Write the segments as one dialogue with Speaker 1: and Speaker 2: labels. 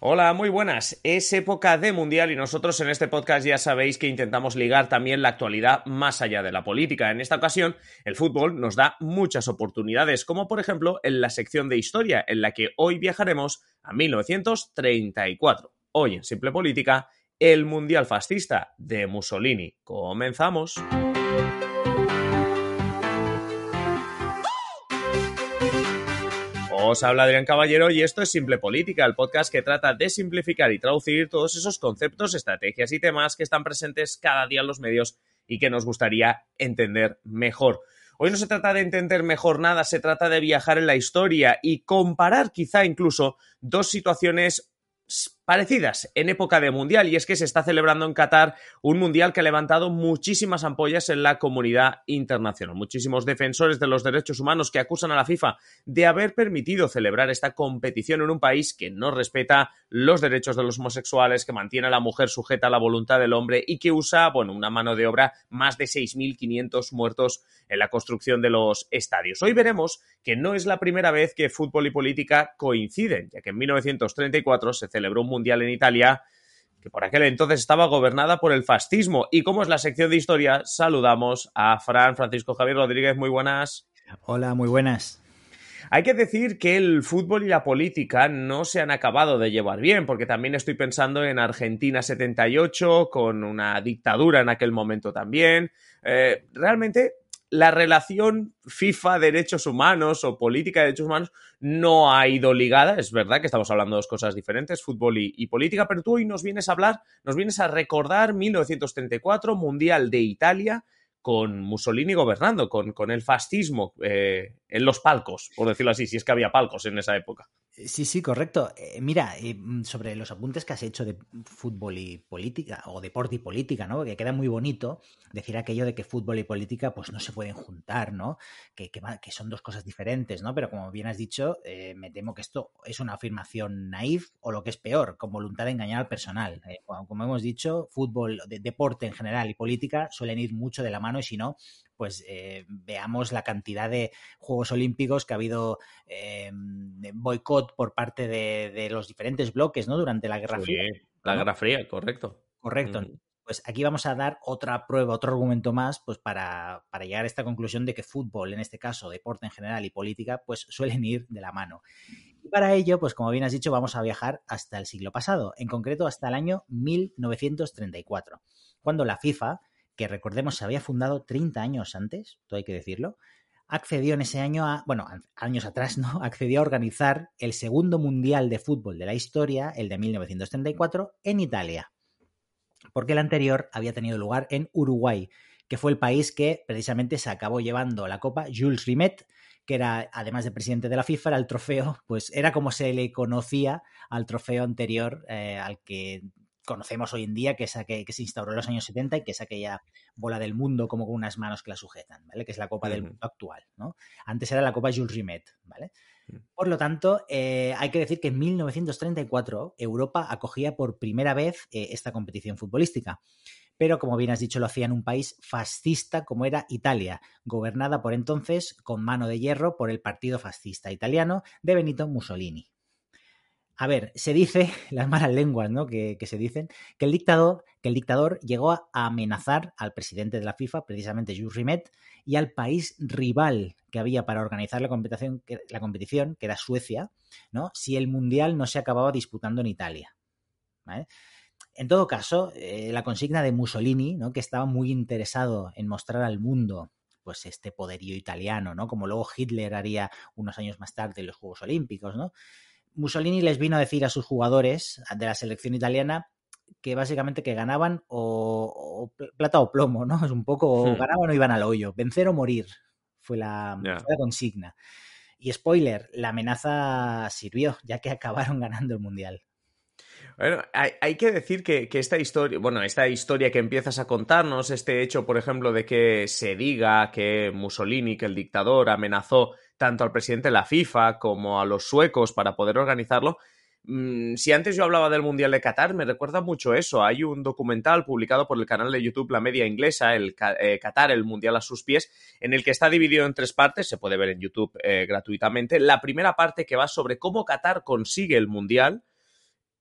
Speaker 1: Hola, muy buenas. Es época de mundial y nosotros en este podcast ya sabéis que intentamos ligar también la actualidad más allá de la política. En esta ocasión, el fútbol nos da muchas oportunidades, como por ejemplo en la sección de historia, en la que hoy viajaremos a 1934. Hoy en Simple Política, el Mundial Fascista de Mussolini. Comenzamos. Os habla Adrián Caballero y esto es Simple Política, el podcast que trata de simplificar y traducir todos esos conceptos, estrategias y temas que están presentes cada día en los medios y que nos gustaría entender mejor. Hoy no se trata de entender mejor nada, se trata de viajar en la historia y comparar quizá incluso dos situaciones parecidas en época de mundial y es que se está celebrando en Qatar un mundial que ha levantado muchísimas ampollas en la comunidad internacional. Muchísimos defensores de los derechos humanos que acusan a la FIFA de haber permitido celebrar esta competición en un país que no respeta los derechos de los homosexuales, que mantiene a la mujer sujeta a la voluntad del hombre y que usa, bueno, una mano de obra más de 6.500 muertos en la construcción de los estadios. Hoy veremos que no es la primera vez que fútbol y política coinciden, ya que en 1934 se celebró un mundial en Italia que por aquel entonces estaba gobernada por el fascismo. Y como es la sección de historia, saludamos a Fran Francisco Javier Rodríguez. Muy buenas.
Speaker 2: Hola, muy buenas.
Speaker 1: Hay que decir que el fútbol y la política no se han acabado de llevar bien, porque también estoy pensando en Argentina 78, con una dictadura en aquel momento también. Eh, realmente la relación FIFA derechos humanos o política de derechos humanos no ha ido ligada. Es verdad que estamos hablando de dos cosas diferentes, fútbol y, política, pero tú hoy nos vienes a hablar, nos vienes a recordar 1934, Mundial de Italia, con Mussolini gobernando, con, con el fascismo eh, en los palcos, por decirlo así, si es que había palcos en esa época.
Speaker 2: Sí, sí, correcto. Eh, mira, eh, mm, sobre los apuntes que has hecho de fútbol y política, o deporte y política, ¿no? Que queda muy bonito decir aquello de que fútbol y política pues no se pueden juntar, ¿no? Que, que, son dos cosas diferentes, ¿no? Pero como bien has dicho, eh, me temo que esto es una afirmación naif o lo que es peor, con voluntad de engañar al personal. como hemos dicho, fútbol, deporte en general y política suelen ir mucho de la mano y si no, pues eh, veamos la cantidad de Juegos Olímpicos que ha habido eh, boicot por parte de, los diferentes bloques, ¿no? Durante la Guerra Fría.
Speaker 1: La Guerra Fría, correcto.
Speaker 2: Correcto. Mm. Pues aquí vamos a dar otra prueba, otro argumento más, pues para, para, llegar a esta conclusión de que fútbol, en este caso, deporte en general y política, pues suelen ir de la mano. Y para ello, pues como bien has dicho, vamos a viajar hasta el siglo pasado, en concreto hasta el año 1934, cuando la FIFA que recordemos se había fundado 30 años antes, todo hay que decirlo, accedió en ese año a, bueno, años atrás, ¿no? Accedió a organizar el segundo mundial de fútbol de la historia, el de 1934, en Italia. Porque el anterior había tenido lugar en Uruguay, que fue el país que precisamente se acabó llevando la copa Jules Rimet, que era, además de presidente de la FIFA, era el trofeo, pues era como se le conocía al trofeo anterior eh, al que conocemos hoy en día, que se instauró en los años 70 y que es aquella bola del mundo como con unas manos que la sujetan, ¿vale? Que es la Copa del Mundo actual, ¿no? Antes era la Copa Jules Rimet, ¿vale? Mm. Por lo tanto, eh, hay que decir que en 1934 Europa acogía por primera vez eh, esta competición futbolística. Pero, como bien has dicho, lo hacía en un país fascista como era Italia, gobernada por entonces con mano de hierro por el Partido Fascista Italiano de Benito Mussolini. A ver, se dice, las malas lenguas, ¿no? Que, se dicen, que el dictador, que el dictador llegó a amenazar al presidente de la FIFA, precisamente Jules Rimet, y al país rival que había para organizar la competición, la competición, que era Suecia, ¿no? Si el mundial no se acababa disputando en Italia. En todo caso, eh, la consigna de Mussolini, ¿no? que estaba muy interesado en mostrar al mundo pues este poderío italiano, ¿no? Como luego Hitler haría unos años más tarde en los Juegos Olímpicos, ¿no? Mussolini les vino a decir a sus jugadores de la selección italiana que básicamente que ganaban o, plata o plomo, ¿no? Es un poco, hmm. ganaban o iban al hoyo, vencer o morir fue la, consigna. Y spoiler, la amenaza sirvió, ya que acabaron ganando el Mundial.
Speaker 1: Bueno, hay, que decir que, esta historia, bueno, esta historia que empiezas a contarnos, este hecho, por ejemplo, de que se diga que Mussolini, que el dictador, amenazó tanto al presidente de la FIFA como a los suecos para poder organizarlo, mm, si antes yo hablaba del Mundial de Qatar, me recuerda mucho eso. Hay un documental publicado por el canal de YouTube La Media Inglesa, el eh, Qatar, el Mundial a sus pies, en el que está dividido en tres partes, se puede ver en YouTube eh, gratuitamente. La primera parte que va sobre cómo Qatar consigue el Mundial,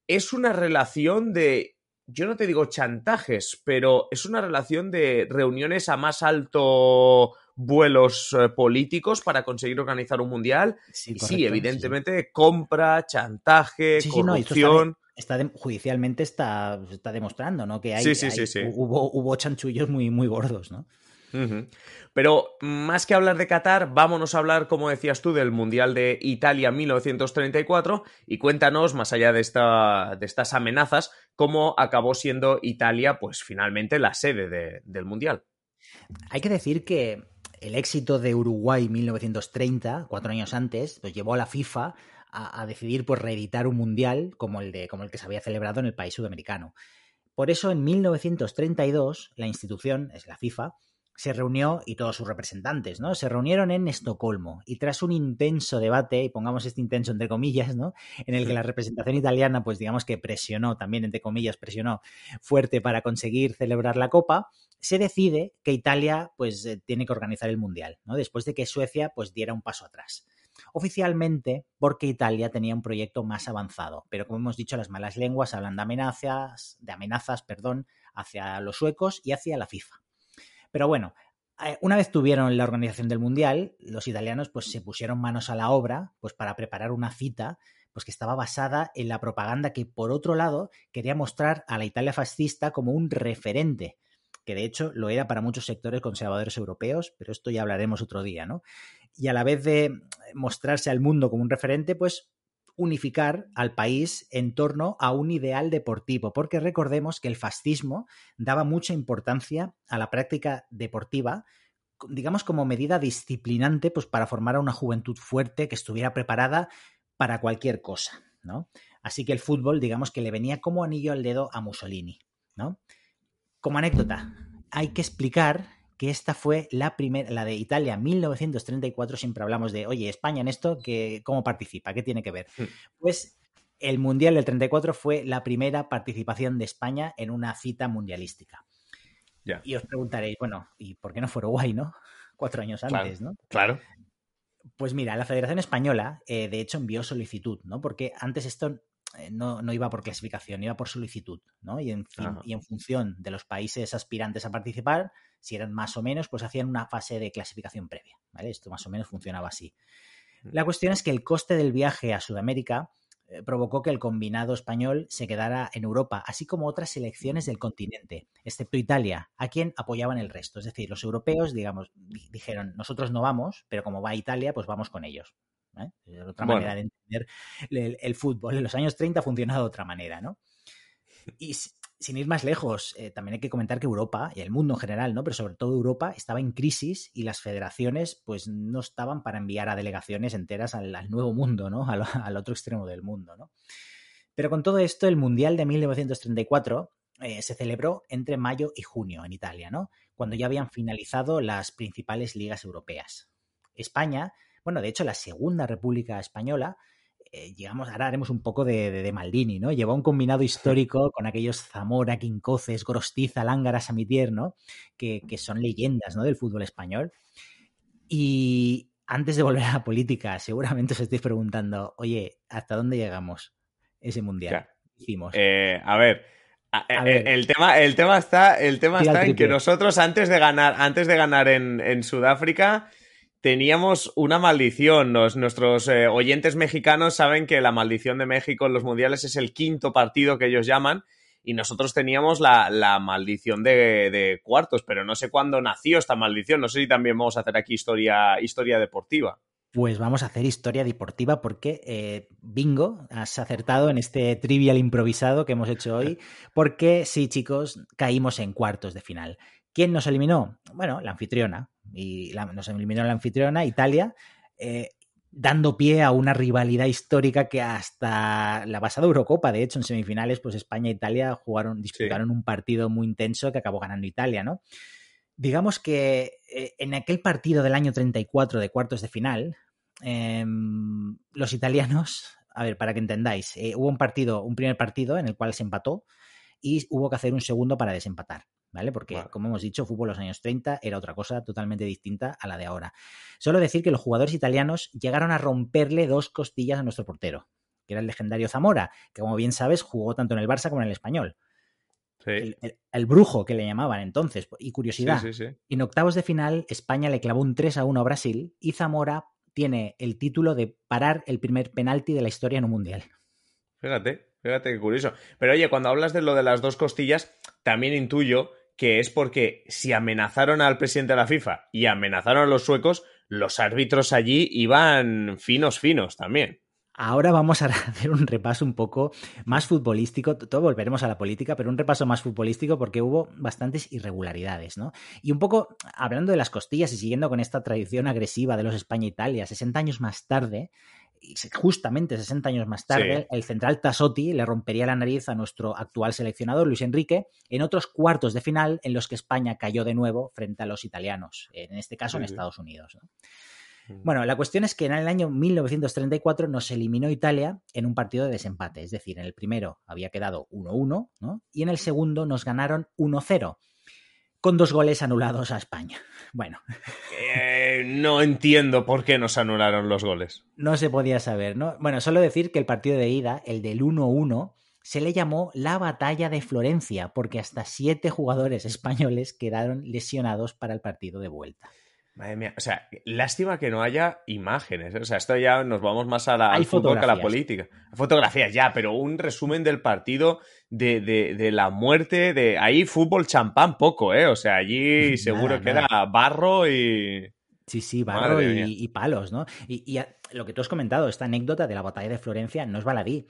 Speaker 1: es una relación de, yo no te digo chantajes, pero es una relación de reuniones a más alto vuelos eh, políticos para conseguir organizar un mundial. Sí, sí evidentemente, compra, chantaje, corrupción.
Speaker 2: está, judicialmente está, está demostrando, ¿no? Que hay, hubo, hubo chanchullos muy, muy gordos, ¿no?
Speaker 1: Pero más que hablar de Qatar, vámonos a hablar, como decías tú, del Mundial de Italia 1934 y cuéntanos, más allá de, esta, de estas amenazas, cómo acabó siendo Italia, pues finalmente la sede del Mundial.
Speaker 2: Hay que decir que el éxito de Uruguay 1930, cuatro años antes, pues llevó a la FIFA a, decidir pues reeditar un mundial como el, de, como el que se había celebrado en el país sudamericano. Por eso, en 1932, la institución, es la FIFA, se reunió, y todos sus representantes, ¿no? Se reunieron en Estocolmo y tras un intenso debate, y pongamos este intenso entre comillas, ¿no? En el que la representación italiana, pues digamos que presionó, también entre comillas, presionó fuerte para conseguir celebrar la Copa, se decide que Italia, pues, eh, tiene que organizar el Mundial, ¿no? Después de que Suecia, pues, diera un paso atrás. Oficialmente, porque Italia tenía un proyecto más avanzado, pero como hemos dicho, las malas lenguas hablan de amenazas, de amenazas, perdón, hacia los suecos y hacia la FIFA. Pero bueno, eh, una vez tuvieron la organización del Mundial, los italianos pues se pusieron manos a la obra pues para preparar una cita pues que estaba basada en la propaganda que por otro lado quería mostrar a la Italia fascista como un referente, que de hecho lo era para muchos sectores conservadores europeos, pero esto ya hablaremos otro día, ¿no? Y a la vez de mostrarse al mundo como un referente, pues unificar al país en torno a un ideal deportivo, porque recordemos que el fascismo daba mucha importancia a la práctica deportiva, digamos como medida disciplinante, pues para formar a una juventud fuerte que estuviera preparada para cualquier cosa, ¿no? Así que el fútbol, digamos que le venía como anillo al dedo a Mussolini, ¿no? Como anécdota, hay que explicar que esta fue la primera, la de Italia 1934, siempre hablamos de, oye, España en esto, que, ¿cómo participa? ¿Qué tiene que ver? Hmm. Pues el Mundial del 34 fue la primera participación de España en una cita mundialística. Y os preguntaréis, bueno, ¿y por qué no fue Uruguay, no? Cuatro años antes, ¿no?
Speaker 1: Claro.
Speaker 2: Pues mira, la Federación Española, eh, de hecho, envió solicitud, ¿no? Porque antes esto eh, no, iba por clasificación, iba por solicitud, ¿no? Y en, y en función de los países aspirantes a participar, si eran más o menos, pues hacían una fase de clasificación previa, ¿vale? Esto más o menos funcionaba así. Mm. La cuestión es que el coste del viaje a Sudamérica eh, provocó que el combinado español se quedara en Europa, así como otras selecciones del continente, excepto Italia, a quien apoyaban el resto. Es decir, los europeos, digamos, dijeron, nosotros no vamos, pero como va Italia, pues vamos con ellos. ¿Eh? Es otra manera de entender el, el, fútbol. En los años 30 funcionaba de otra manera, ¿no? Y sin ir más lejos, eh, también hay que comentar que Europa y el mundo en general, ¿no? Pero sobre todo Europa estaba en crisis y las federaciones, pues, no estaban para enviar a delegaciones enteras al, nuevo mundo, ¿no? Al, otro extremo del mundo, ¿no? Pero con todo esto, el Mundial de 1934 eh, se celebró entre mayo y junio en Italia, ¿no? Cuando ya habían finalizado las principales ligas europeas. España, bueno, de hecho, la Segunda República Española eh, llegamos, ahora haremos un poco de, de, Maldini, ¿no? Lleva un combinado histórico con aquellos Zamora, Quincoces, Grostiza, Lángara, Samitier, ¿no? Que, son leyendas, ¿no? Del fútbol español. Y antes de volver a la política, seguramente os estáis preguntando, oye, ¿hasta dónde llegamos ese mundial?
Speaker 1: Hicimos. Eh, a ver. Eh, el, tema, el tema está, el tema está en que nosotros antes de ganar, antes de ganar en, en Sudáfrica, teníamos una maldición. nuestros eh, oyentes mexicanos saben que la maldición de México en los mundiales es el quinto partido que ellos llaman. Y nosotros teníamos la, maldición de, cuartos, pero no sé cuándo nació esta maldición. No sé si también vamos a hacer aquí historia, historia deportiva.
Speaker 2: Pues vamos a hacer historia deportiva porque, eh, bingo, has acertado en este trivial improvisado que hemos hecho hoy, porque sí, chicos, caímos en cuartos de final. ¿Quién nos eliminó? Bueno, la anfitriona. Y nos eliminó la anfitriona, Italia. Eh, dando pie a una rivalidad histórica que hasta la pasada Eurocopa, de hecho, en semifinales, pues España e Italia jugaron, disputaron un partido muy intenso que acabó ganando Italia, ¿no? Digamos que eh, en aquel partido del año 34 de cuartos de final, em, los italianos, a ver, para que entendáis, eh, hubo un partido, un primer partido en el cual se empató y hubo que hacer un segundo para desempatar. ¿Vale? Porque, como hemos dicho, fútbol los años 30 era otra cosa totalmente distinta a la de ahora. Solo decir que los jugadores italianos llegaron a romperle dos costillas a nuestro portero, que era el legendario Zamora, que como bien sabes jugó tanto en el Barça como en el Español. El, brujo que le llamaban entonces. Y curiosidad, en octavos de final España le clavó un 3 a 1 a Brasil y Zamora tiene el título de parar el primer penalti de la historia en un mundial.
Speaker 1: Fíjate, fíjate qué curioso. Pero oye, cuando hablas de lo de las dos costillas, también intuyo que es porque si amenazaron al presidente de la FIFA y amenazaron a los suecos, los árbitros allí iban finos, finos también.
Speaker 2: Ahora vamos a hacer un repaso un poco más futbolístico, todo volveremos a la política, pero un repaso más futbolístico porque hubo bastantes irregularidades, ¿no? Y un poco hablando de las costillas y siguiendo con esta tradición agresiva de los España-Italia, 60 años más tarde, justamente 60 años más tarde, el central Tassotti le rompería la nariz a nuestro actual seleccionador Luis Enrique en otros cuartos de final en los que España cayó de nuevo frente a los italianos, en este caso en Estados Unidos. Mm. Bueno, la cuestión es que en el año 1934 nos eliminó Italia en un partido de desempate, es decir, en el primero había quedado 1-1 y en el segundo nos ganaron 1-0 con dos goles anulados a España. Bueno.
Speaker 1: Eh, no entiendo por qué nos anularon los goles.
Speaker 2: No se podía saber, ¿no? Bueno, solo decir que el partido de ida, el del 1-1, se le llamó la batalla de Florencia, porque hasta siete jugadores españoles quedaron lesionados para el partido de vuelta.
Speaker 1: Madre mía, o sea, lástima que no haya imágenes. ¿eh? O sea, esto ya nos vamos más a la, al fútbol que a la política. Fotografías ya, pero un resumen del partido de, de, la muerte de ahí fútbol champán poco, ¿eh? O sea, allí seguro que era barro y...
Speaker 2: Sí, sí, barro y, palos, ¿no? Y, y, lo que tú has comentado, esta anécdota de la batalla de Florencia no es baladí.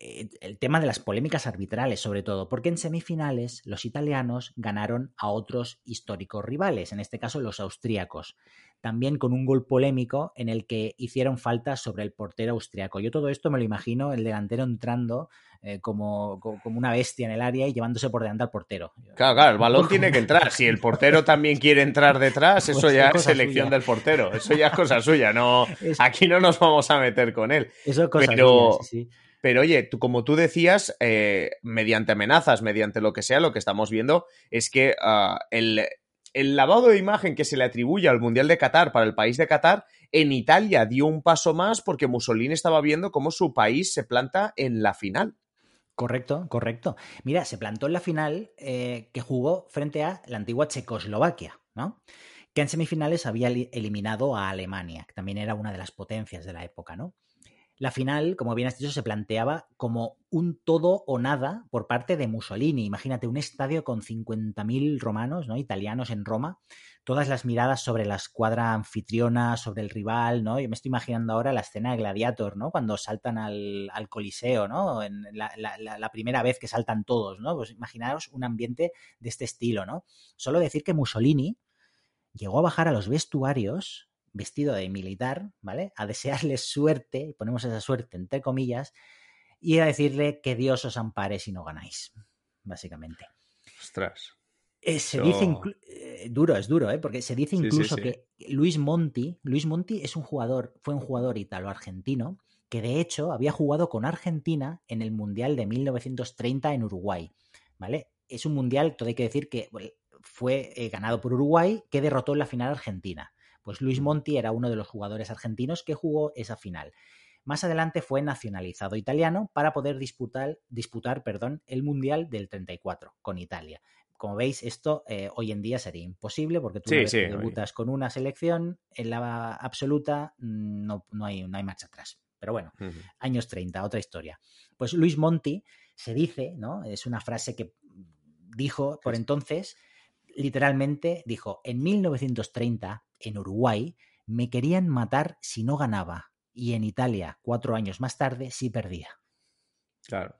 Speaker 2: Eh, el tema de las polémicas arbitrales, sobre todo, porque en semifinales los italianos ganaron a otros históricos rivales, en este caso los austríacos, también con un gol polémico en el que hicieron falta sobre el portero austriaco. Yo todo esto me lo imagino el delantero entrando eh, como, como, una bestia en el área y llevándose por delante al portero.
Speaker 1: Claro, claro, el balón tiene que entrar. Si el portero también quiere entrar detrás, pues eso ya es selección del portero. Eso ya es cosa suya. No, aquí no nos vamos a meter con él.
Speaker 2: Eso es cosa suya, sí.
Speaker 1: Pero oye, tú, como tú decías, eh, mediante amenazas, mediante lo que sea, lo que estamos viendo es que ah, el, lavado de imagen que se le atribuye al Mundial de Qatar para el país de Qatar, en Italia dio un paso más porque Mussolini estaba viendo cómo su país se planta en la final.
Speaker 2: Correcto, correcto. Mira, se plantó en la final eh, que jugó frente a la antigua Checoslovaquia, ¿no? Que en semifinales había eliminado a Alemania, que también era una de las potencias de la época, ¿no? La final, como bien has dicho, se planteaba como un todo o nada por parte de Mussolini. Imagínate un estadio con 50.000 romanos, ¿no? Italianos en Roma, todas las miradas sobre la escuadra anfitriona, sobre el rival, ¿no? Yo me estoy imaginando ahora la escena de Gladiator, ¿no? Cuando saltan al, Coliseo, ¿no? En la, la, primera vez que saltan todos, ¿no? Pues imaginaros un ambiente de este estilo, ¿no? Solo decir que Mussolini llegó a bajar a los vestuarios vestido de militar, ¿vale? A desearle suerte, y ponemos esa suerte entre comillas, y a decirle que Dios os ampare si no ganáis, básicamente.
Speaker 1: Ostras.
Speaker 2: Eh, se dice eh, duro, es duro, ¿eh? porque se dice incluso que Luis Monti, Luis Monti es un jugador, fue un jugador italo-argentino que de hecho había jugado con Argentina en el Mundial de 1930 en Uruguay, ¿vale? Es un mundial, todo hay que decir que fue eh, ganado por Uruguay, que derrotó en la final Argentina. Pues Luis Monti era uno de los jugadores argentinos que jugó esa final. Más adelante fue nacionalizado italiano para poder disputar, disputar perdón, el Mundial del 34 con Italia. Como veis, esto eh, hoy en día sería imposible porque tú debutas con una selección en la absoluta, mm, no, no, hay, no hay marcha atrás. Pero bueno, años 30, otra historia. Pues Luis Monti se dice, ¿no? Es una frase que dijo por entonces, literalmente dijo, en 1930 en Uruguay me querían matar si no ganaba y en Italia, cuatro años más tarde, sí perdía.
Speaker 1: Claro.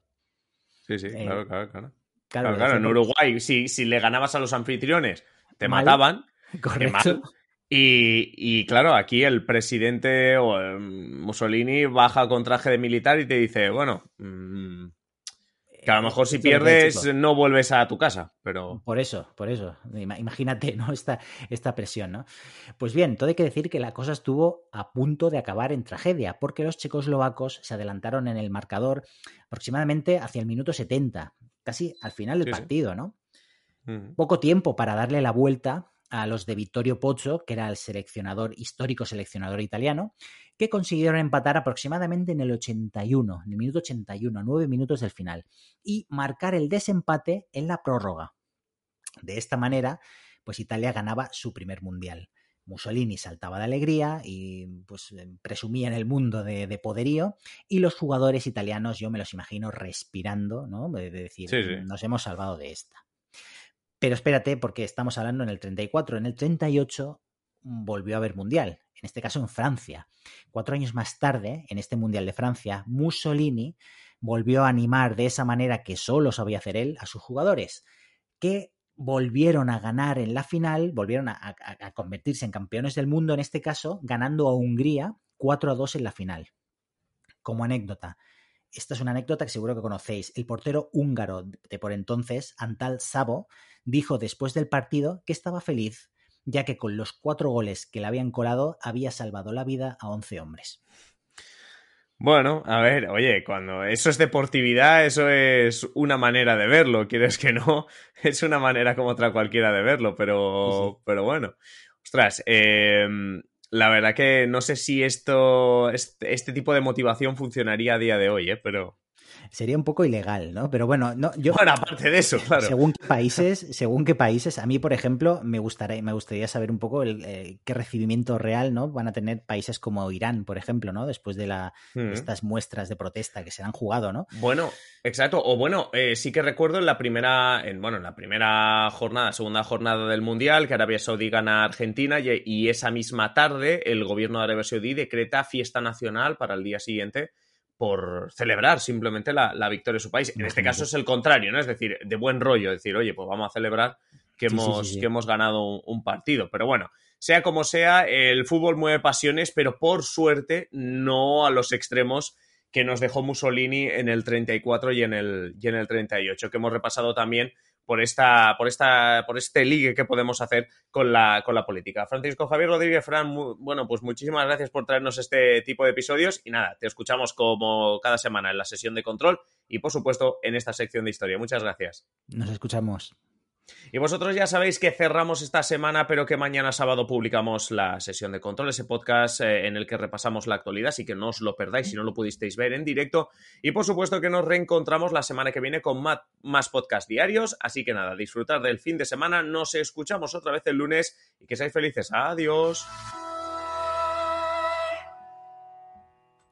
Speaker 1: Sí, sí, eh, claro, claro, claro. Claro, en Uruguay, si, si, le ganabas a los anfitriones, te mataban.
Speaker 2: Correcto.
Speaker 1: Y, claro, aquí el presidente o Mussolini baja con traje de militar y te dice, bueno, mm, que a lo mejor si pierdes no vuelves a tu casa, pero...
Speaker 2: Por eso, por eso. Imagínate, ¿no? Esta, esta presión, ¿no? Pues bien, todo hay que decir que la cosa estuvo a punto de acabar en tragedia, porque los checoslovacos se adelantaron en el marcador aproximadamente hacia el minuto 70, casi al final del partido, ¿no? Poco tiempo para darle la vuelta a los de Vittorio Pozzo, que era el seleccionador, histórico seleccionador italiano, que consiguieron empatar aproximadamente en el 81, en el minuto 81, nueve minutos del final, y marcar el desempate en la prórroga. De esta manera, pues Italia ganaba su primer mundial. Mussolini saltaba de alegría y pues presumía en el mundo de, poderío y los jugadores italianos yo me los imagino respirando, ¿no? De, decir, nos hemos salvado de esta. Pero espérate, porque estamos hablando en el 34. En el 38 volvió a haber mundial, en este caso en Francia. Cuatro años más tarde, en este mundial de Francia, Mussolini volvió a animar de esa manera que solo sabía hacer él a sus jugadores, que volvieron a ganar en la final, volvieron a, convertirse en campeones del mundo en este caso, ganando a Hungría 4 a 2 en la final. Como anécdota, esta es una anécdota que seguro que conocéis. El portero húngaro de por entonces, Antal Sabo, dijo después del partido que estaba feliz, ya que con los cuatro goles que le habían colado había salvado la vida a 11 hombres.
Speaker 1: Bueno, a ver, oye, cuando eso es deportividad, eso es una manera de verlo, quieres que no, es una manera como otra cualquiera de verlo, pero, pero bueno. Ostras, em, la verdad que no sé si esto, este, este, tipo de motivación funcionaría a día de hoy, ¿eh? pero,
Speaker 2: sería un poco ilegal, ¿no? Pero bueno, no, yo.
Speaker 1: Bueno, aparte de eso, claro.
Speaker 2: Según qué países, según qué países, a mí, por ejemplo, me gustaría, me gustaría saber un poco el, eh, qué recibimiento real, ¿no? Van a tener países como Irán, por ejemplo, ¿no? Después de la, mm. estas muestras de protesta que se han jugado, ¿no?
Speaker 1: Bueno, exacto. O bueno, eh, sí que recuerdo en la primera, en, bueno, en la primera jornada, segunda jornada del Mundial, que Arabia Saudí gana a Argentina y, y esa misma tarde el gobierno de Arabia Saudí decreta fiesta nacional para el día siguiente por celebrar simplemente la, victoria de su país. En este caso es el contrario, ¿no? Es decir, de buen rollo, decir, oye, pues vamos a celebrar que, hemos, que hemos ganado un, partido. Pero bueno, sea como sea, el fútbol mueve pasiones, pero por suerte no a los extremos que nos dejó Mussolini en el 34 y en el, y en el 38, que hemos repasado también por esta, por esta, por este ligue que podemos hacer con la, con la política. Francisco Javier Rodríguez Fran, bueno, pues muchísimas gracias por traernos este tipo de episodios y nada, te escuchamos como cada semana en la sesión de control y por supuesto en esta sección de historia. Muchas gracias.
Speaker 2: Nos escuchamos.
Speaker 1: Y vosotros ya sabéis que cerramos esta semana, pero que mañana sábado publicamos la sesión de control, ese podcast eh, en el que repasamos la actualidad, así que no os lo perdáis si no lo pudisteis ver en directo. Y por supuesto que nos reencontramos la semana que viene con más, más podcast diarios, así que nada, disfrutar del fin de semana, nos escuchamos otra vez el lunes y que seáis felices. Adiós.